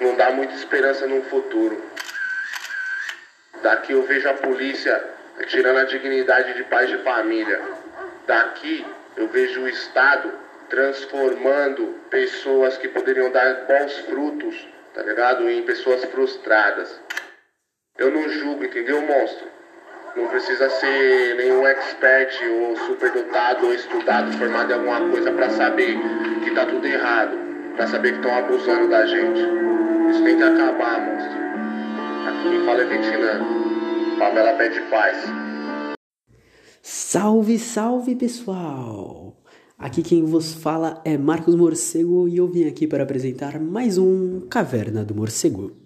não dá muita esperança no futuro. Daqui eu vejo a polícia tirando a dignidade de pais de família. Daqui eu vejo o Estado transformando pessoas que poderiam dar bons frutos, tá ligado? Em pessoas frustradas. Eu não julgo, entendeu, monstro? Não precisa ser nenhum expert ou superdotado ou estudado, formado em alguma coisa para saber que tá tudo errado, para saber que estão abusando da gente. Isso tem que acabar, monstro. Aqui quem fala é Vietnã. Favela pede paz. Salve, salve pessoal! Aqui quem vos fala é Marcos Morcego e eu vim aqui para apresentar mais um Caverna do Morcego.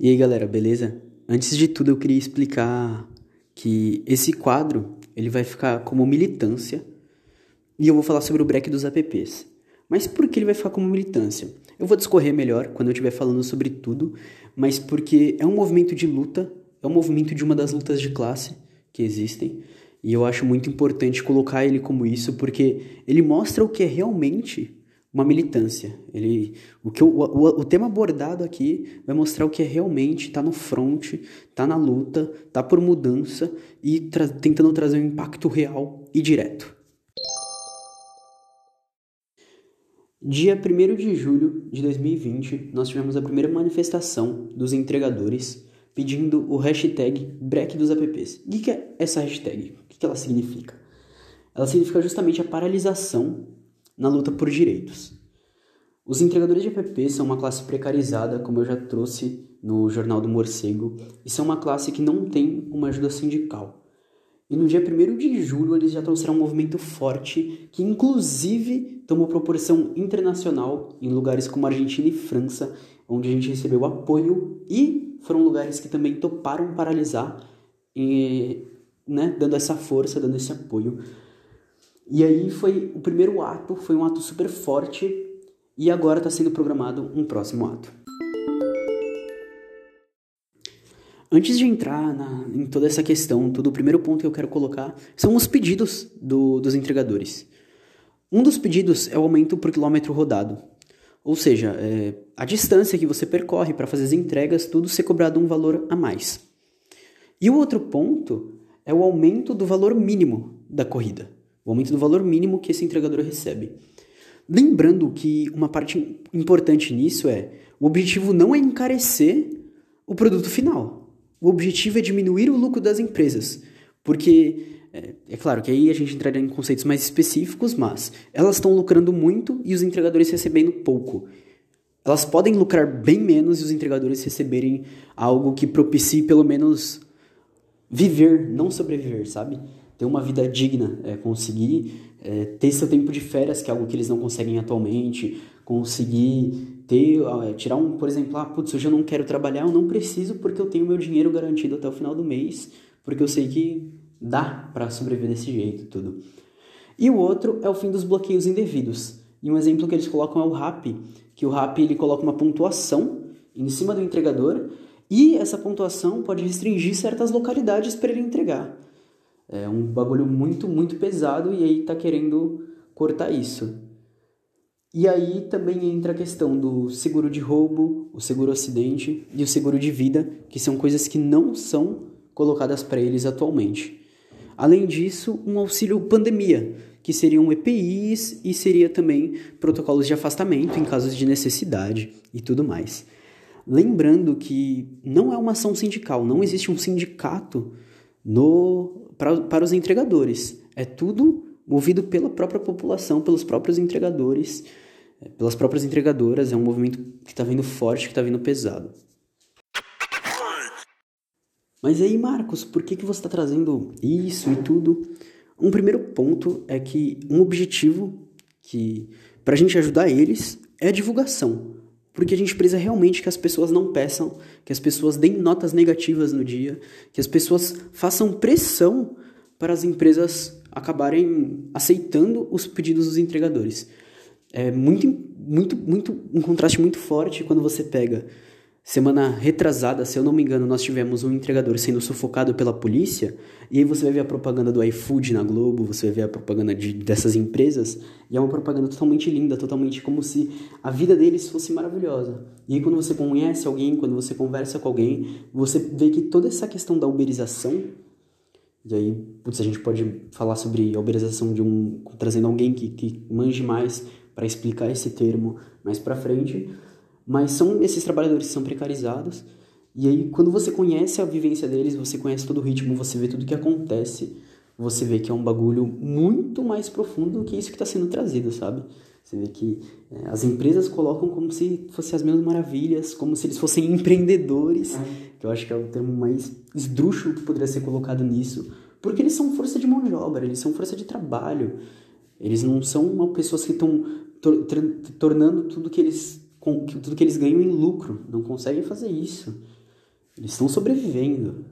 E aí galera, beleza? Antes de tudo eu queria explicar que esse quadro ele vai ficar como militância e eu vou falar sobre o break dos apps. Mas por que ele vai ficar como militância? Eu vou discorrer melhor quando eu estiver falando sobre tudo, mas porque é um movimento de luta é um movimento de uma das lutas de classe que existem. E eu acho muito importante colocar ele como isso, porque ele mostra o que é realmente uma militância. Ele, o, que o, o, o tema abordado aqui vai mostrar o que é realmente tá no front, tá na luta, tá por mudança e tra tentando trazer um impacto real e direto. Dia 1 de julho de 2020, nós tivemos a primeira manifestação dos entregadores pedindo o hashtag break dos apps. O que é essa hashtag? O que ela significa? Ela significa justamente a paralisação na luta por direitos. Os entregadores de apps são uma classe precarizada, como eu já trouxe no Jornal do Morcego, e são uma classe que não tem uma ajuda sindical. E no dia 1 de julho eles já trouxeram um movimento forte que inclusive tomou proporção internacional em lugares como Argentina e França, onde a gente recebeu apoio e foram lugares que também toparam paralisar, e, né, dando essa força, dando esse apoio. E aí foi o primeiro ato, foi um ato super forte, e agora está sendo programado um próximo ato. Antes de entrar na, em toda essa questão, todo o primeiro ponto que eu quero colocar são os pedidos do, dos entregadores. Um dos pedidos é o aumento por quilômetro rodado. Ou seja, é, a distância que você percorre para fazer as entregas, tudo ser cobrado um valor a mais. E o outro ponto é o aumento do valor mínimo da corrida. O aumento do valor mínimo que esse entregador recebe. Lembrando que uma parte importante nisso é o objetivo não é encarecer o produto final. O objetivo é diminuir o lucro das empresas. Porque é, é, claro que aí a gente entraria em conceitos mais específicos, mas elas estão lucrando muito e os entregadores recebendo pouco. Elas podem lucrar bem menos e os entregadores receberem algo que propicie pelo menos viver, não sobreviver, sabe? Ter uma vida digna, é, conseguir é, ter seu tempo de férias, que é algo que eles não conseguem atualmente, conseguir ter, é, tirar um, por exemplo, ah, putz, hoje eu não quero trabalhar, eu não preciso porque eu tenho meu dinheiro garantido até o final do mês, porque eu sei que dá para sobreviver desse jeito tudo. E o outro é o fim dos bloqueios indevidos. E um exemplo que eles colocam é o RAP, que o RAP ele coloca uma pontuação em cima do entregador e essa pontuação pode restringir certas localidades para ele entregar. É um bagulho muito, muito pesado e aí tá querendo cortar isso. E aí também entra a questão do seguro de roubo, o seguro acidente e o seguro de vida, que são coisas que não são colocadas para eles atualmente. Além disso, um auxílio pandemia, que seriam EPIs e seria também protocolos de afastamento em casos de necessidade e tudo mais. Lembrando que não é uma ação sindical, não existe um sindicato no, pra, para os entregadores. É tudo movido pela própria população, pelos próprios entregadores, é, pelas próprias entregadoras. É um movimento que está vindo forte, que está vindo pesado. Mas aí, Marcos, por que, que você está trazendo isso e tudo? Um primeiro ponto é que um objetivo que para a gente ajudar eles é a divulgação. Porque a gente precisa realmente que as pessoas não peçam, que as pessoas deem notas negativas no dia, que as pessoas façam pressão para as empresas acabarem aceitando os pedidos dos entregadores. É muito, muito, muito um contraste muito forte quando você pega Semana retrasada, se eu não me engano, nós tivemos um entregador sendo sufocado pela polícia, e aí você vai ver a propaganda do iFood na Globo, você vai ver a propaganda de, dessas empresas, e é uma propaganda totalmente linda, totalmente como se a vida deles fosse maravilhosa. E aí quando você conhece alguém, quando você conversa com alguém, você vê que toda essa questão da uberização, e aí, putz, a gente pode falar sobre a uberização de um. trazendo alguém que, que manje mais para explicar esse termo mais para frente mas são esses trabalhadores que são precarizados. E aí, quando você conhece a vivência deles, você conhece todo o ritmo, você vê tudo que acontece, você vê que é um bagulho muito mais profundo do que isso que está sendo trazido, sabe? Você vê que é, as empresas colocam como se fossem as mesmas maravilhas, como se eles fossem empreendedores, é. que eu acho que é o termo mais esdrúxulo que poderia ser colocado nisso, porque eles são força de mão de obra, eles são força de trabalho, eles não são pessoas que estão tor tornando tudo que eles com tudo que eles ganham em lucro. Não conseguem fazer isso. Eles estão sobrevivendo.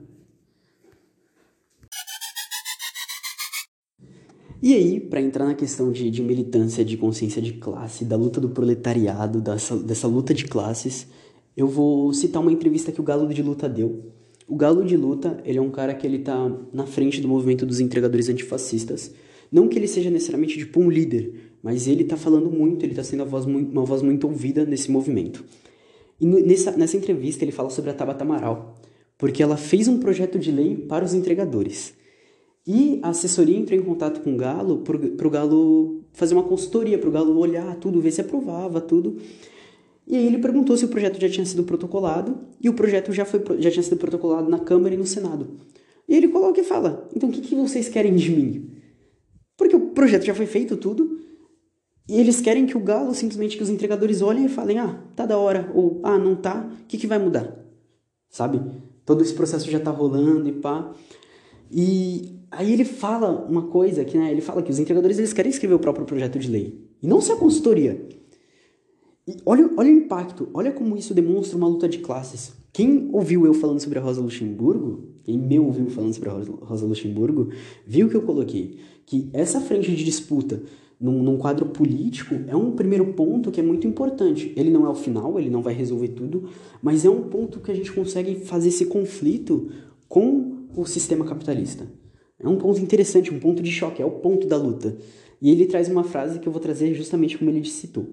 E aí, para entrar na questão de, de, militância, de consciência de classe, da luta do proletariado, dessa, dessa luta de classes, eu vou citar uma entrevista que o Galo de Luta deu. O Galo de Luta, ele é um cara que ele tá na frente do movimento dos entregadores antifascistas. Não que ele seja necessariamente tipo um líder, mas ele está falando muito, ele está sendo voz muito, uma voz muito ouvida nesse movimento. E nessa, nessa entrevista ele fala sobre a Tabata Amaral, porque ela fez um projeto de lei para os entregadores. E a assessoria entrou em contato com o Galo para o Galo fazer uma consultoria, para o Galo olhar tudo, ver se aprovava tudo. E aí ele perguntou se o projeto já tinha sido protocolado, e o projeto já, foi, já tinha sido protocolado na Câmara e no Senado. E ele coloca e fala, então o que, que vocês querem de mim? Porque o projeto já foi feito tudo, e eles querem que o galo, simplesmente que os entregadores olhem e falem: ah, tá da hora, ou ah, não tá, o que, que vai mudar? Sabe? Todo esse processo já tá rolando e pá. E aí ele fala uma coisa que, né, ele fala que os entregadores eles querem escrever o próprio projeto de lei, e não só a consultoria. E olha, olha o impacto, olha como isso demonstra uma luta de classes. Quem ouviu eu falando sobre a Rosa Luxemburgo, quem me ouviu falando sobre a Rosa Luxemburgo, viu que eu coloquei que essa frente de disputa num, num, quadro político é um primeiro ponto que é muito importante. Ele não é o final, ele não vai resolver tudo, mas é um ponto que a gente consegue fazer esse conflito com o sistema capitalista. É um ponto interessante, um ponto de choque, é o ponto da luta. E ele traz uma frase que eu vou trazer justamente como ele citou.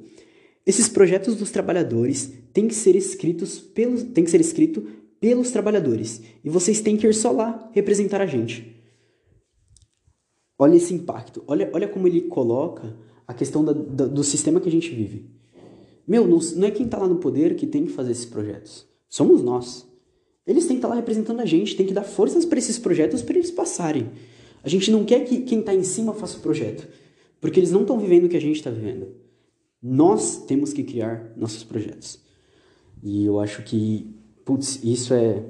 Esses projetos dos trabalhadores têm que ser escritos pelos, têm que ser escrito pelos trabalhadores, e vocês têm que ir só lá representar a gente. Olha esse impacto. Olha, olha como ele coloca a questão da, da, do sistema que a gente vive. Meu, não, não é quem está lá no poder que tem que fazer esses projetos. Somos nós. Eles têm que estar tá lá representando a gente, tem que dar forças para esses projetos para eles passarem. A gente não quer que quem está em cima faça o projeto, porque eles não estão vivendo o que a gente está vivendo. Nós temos que criar nossos projetos. E eu acho que, putz, isso é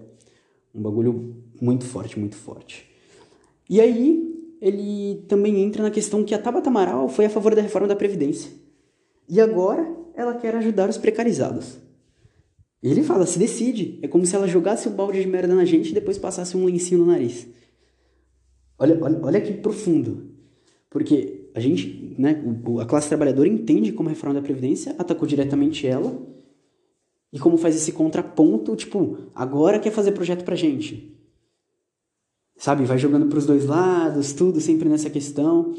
um bagulho muito forte, muito forte. E aí, ele também entra na questão que a Tabata Amaral foi a favor da reforma da Previdência. E agora ela quer ajudar os precarizados. Ele fala, se decide. É como se ela jogasse o balde de merda na gente e depois passasse um lencinho no nariz. Olha, olha, olha que profundo. Porque a gente, né, a classe trabalhadora entende como a reforma da Previdência atacou diretamente ela e como faz esse contraponto, tipo, agora quer fazer projeto pra gente sabe? Vai jogando para os dois lados, tudo sempre nessa questão.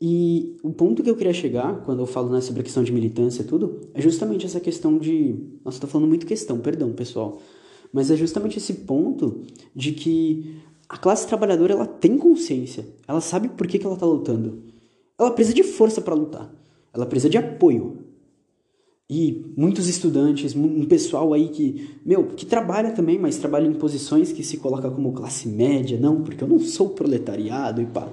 E o ponto que eu queria chegar, quando eu falo né, sobre a questão de militância e tudo, é justamente essa questão de. Nossa, estou falando muito questão, perdão, pessoal. Mas é justamente esse ponto de que a classe trabalhadora ela tem consciência, ela sabe por que, que ela está lutando. Ela precisa de força para lutar, ela precisa de apoio, e muitos estudantes, um pessoal aí que, meu, que trabalha também, mas trabalha em posições que se coloca como classe média, não, porque eu não sou proletariado e pá.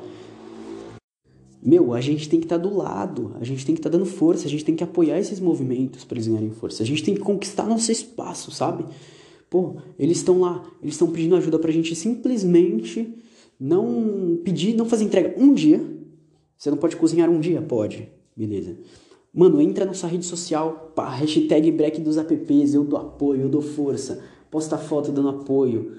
Meu, a gente tem que estar tá do lado, a gente tem que estar tá dando força, a gente tem que apoiar esses movimentos para eles ganharem força, a gente tem que conquistar nosso espaço, sabe? Pô, eles estão lá, eles estão pedindo ajuda pra gente simplesmente não pedir, não fazer entrega um dia. Você não pode cozinhar um dia? Pode, beleza. Mano, entra na sua rede social, pá, hashtag break dos apps, eu dou apoio, eu dou força. Posta foto dando apoio.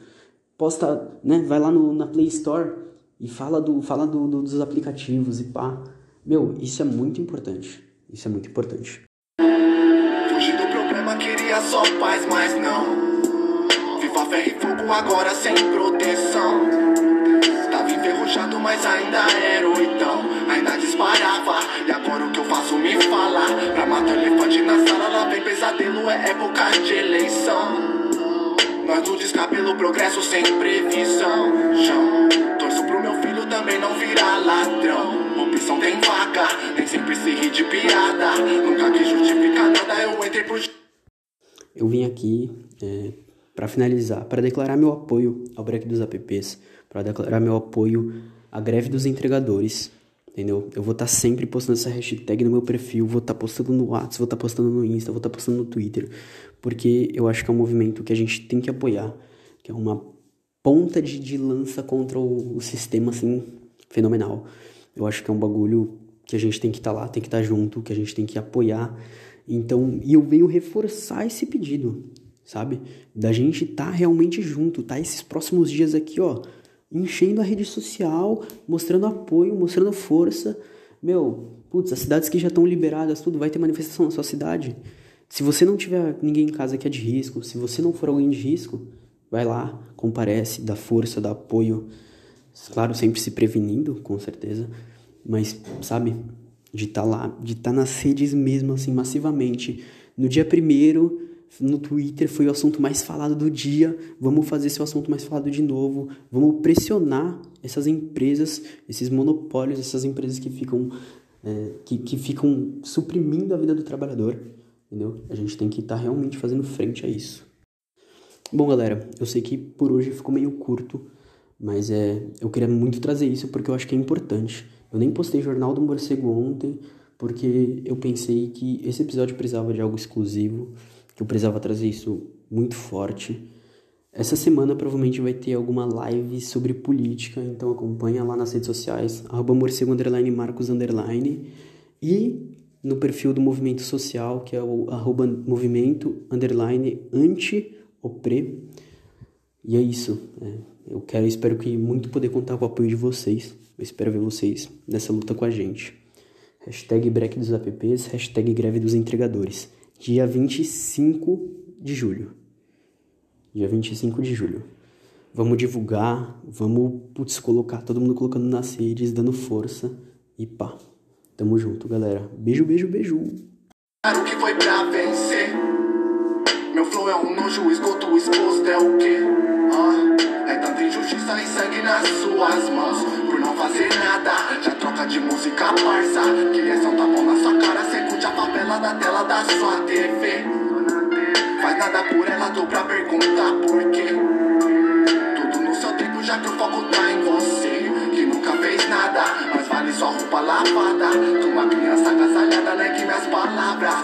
Posta, né, vai lá no, na Play Store e fala, do, fala do, do, dos aplicativos e pá. Meu, isso é muito importante. Isso é muito importante. Fugir do problema, queria só paz, mas não. Viva ferro e fogo agora sem proteção. Tava enferrujado, mas ainda era oitão. E agora o que eu faço me fala. Pra matar elefante na sala, lá vem pesadelo, é época de eleição. Nós no descabelo, progresso sem previsão. Torço pro meu filho também não virar ladrão. Opção tem vaca, sempre se de piada. Nunca quis justificar nada, eu entrei por. Eu vim aqui é, para finalizar, para declarar meu apoio ao break dos apps, para declarar meu apoio à greve dos entregadores, entendeu? Eu vou estar tá sempre postando essa hashtag no meu perfil, vou estar tá postando no WhatsApp, vou estar tá postando no Insta, vou estar tá postando no Twitter, porque eu acho que é um movimento que a gente tem que apoiar, que é uma ponta de, de lança contra o, o sistema, assim, fenomenal. Eu acho que é um bagulho que a gente tem que estar tá lá, tem que estar tá junto, que a gente tem que apoiar. Então, e eu venho reforçar esse pedido, sabe? Da gente estar realmente junto, tá? Esses próximos dias aqui, ó, enchendo a rede social, mostrando apoio, mostrando força. Meu, putz, as cidades que já estão liberadas, tudo, vai ter manifestação na sua cidade. Se você não tiver ninguém em casa que é de risco, se você não for alguém de risco, vai lá, comparece, dá força, dá apoio. Claro, sempre se prevenindo, com certeza. Mas, sabe, de estar tá lá, de estar tá nas redes mesmo, assim, massivamente. No dia primeiro, no Twitter, foi o assunto mais falado do dia. Vamos fazer esse assunto mais falado de novo. Vamos pressionar essas empresas, esses monopólios, essas empresas que ficam, é, que, que ficam suprimindo a vida do trabalhador. Entendeu? A gente tem que estar tá realmente fazendo frente a isso. Bom, galera, eu sei que por hoje ficou meio curto, mas é, eu queria muito trazer isso porque eu acho que é importante. Eu nem postei Jornal do Morcego ontem, porque eu pensei que esse episódio precisava de algo exclusivo, que eu precisava trazer isso muito forte. Essa semana provavelmente vai ter alguma live sobre política, então acompanha lá nas redes sociais, arroba morcego underline marcos underline, e no perfil do movimento social, que é o arroba movimento underline anti-opre. E é isso. É, eu quero espero que muito poder contar com o apoio de vocês. Eu espero ver vocês nessa luta com a gente. Hashtag break dos apps, hashtag greve dos entregadores. Dia 25 de julho. Dia 25 de julho. Vamos divulgar, vamos, putz, colocar todo mundo colocando nas redes, dando força. E pá. Tamo junto, galera. Beijo, beijo, beijo. Que foi pra vencer? Meu flow é um nojo, esgoto exposto é o quê? Ah, é tanta injustiça e sangue nas suas mãos fazer nada. Já troca de música, parça. Que é só tapão na sua cara, cê novela na tela da sua TV. Faz nada por ela, tô pra perguntar por quê. Tudo no seu tempo, já que o foco tá em você. Que nunca fez nada, mas vale sua roupa lavada. Tô uma criança agasalhada, né, negue minhas palavras.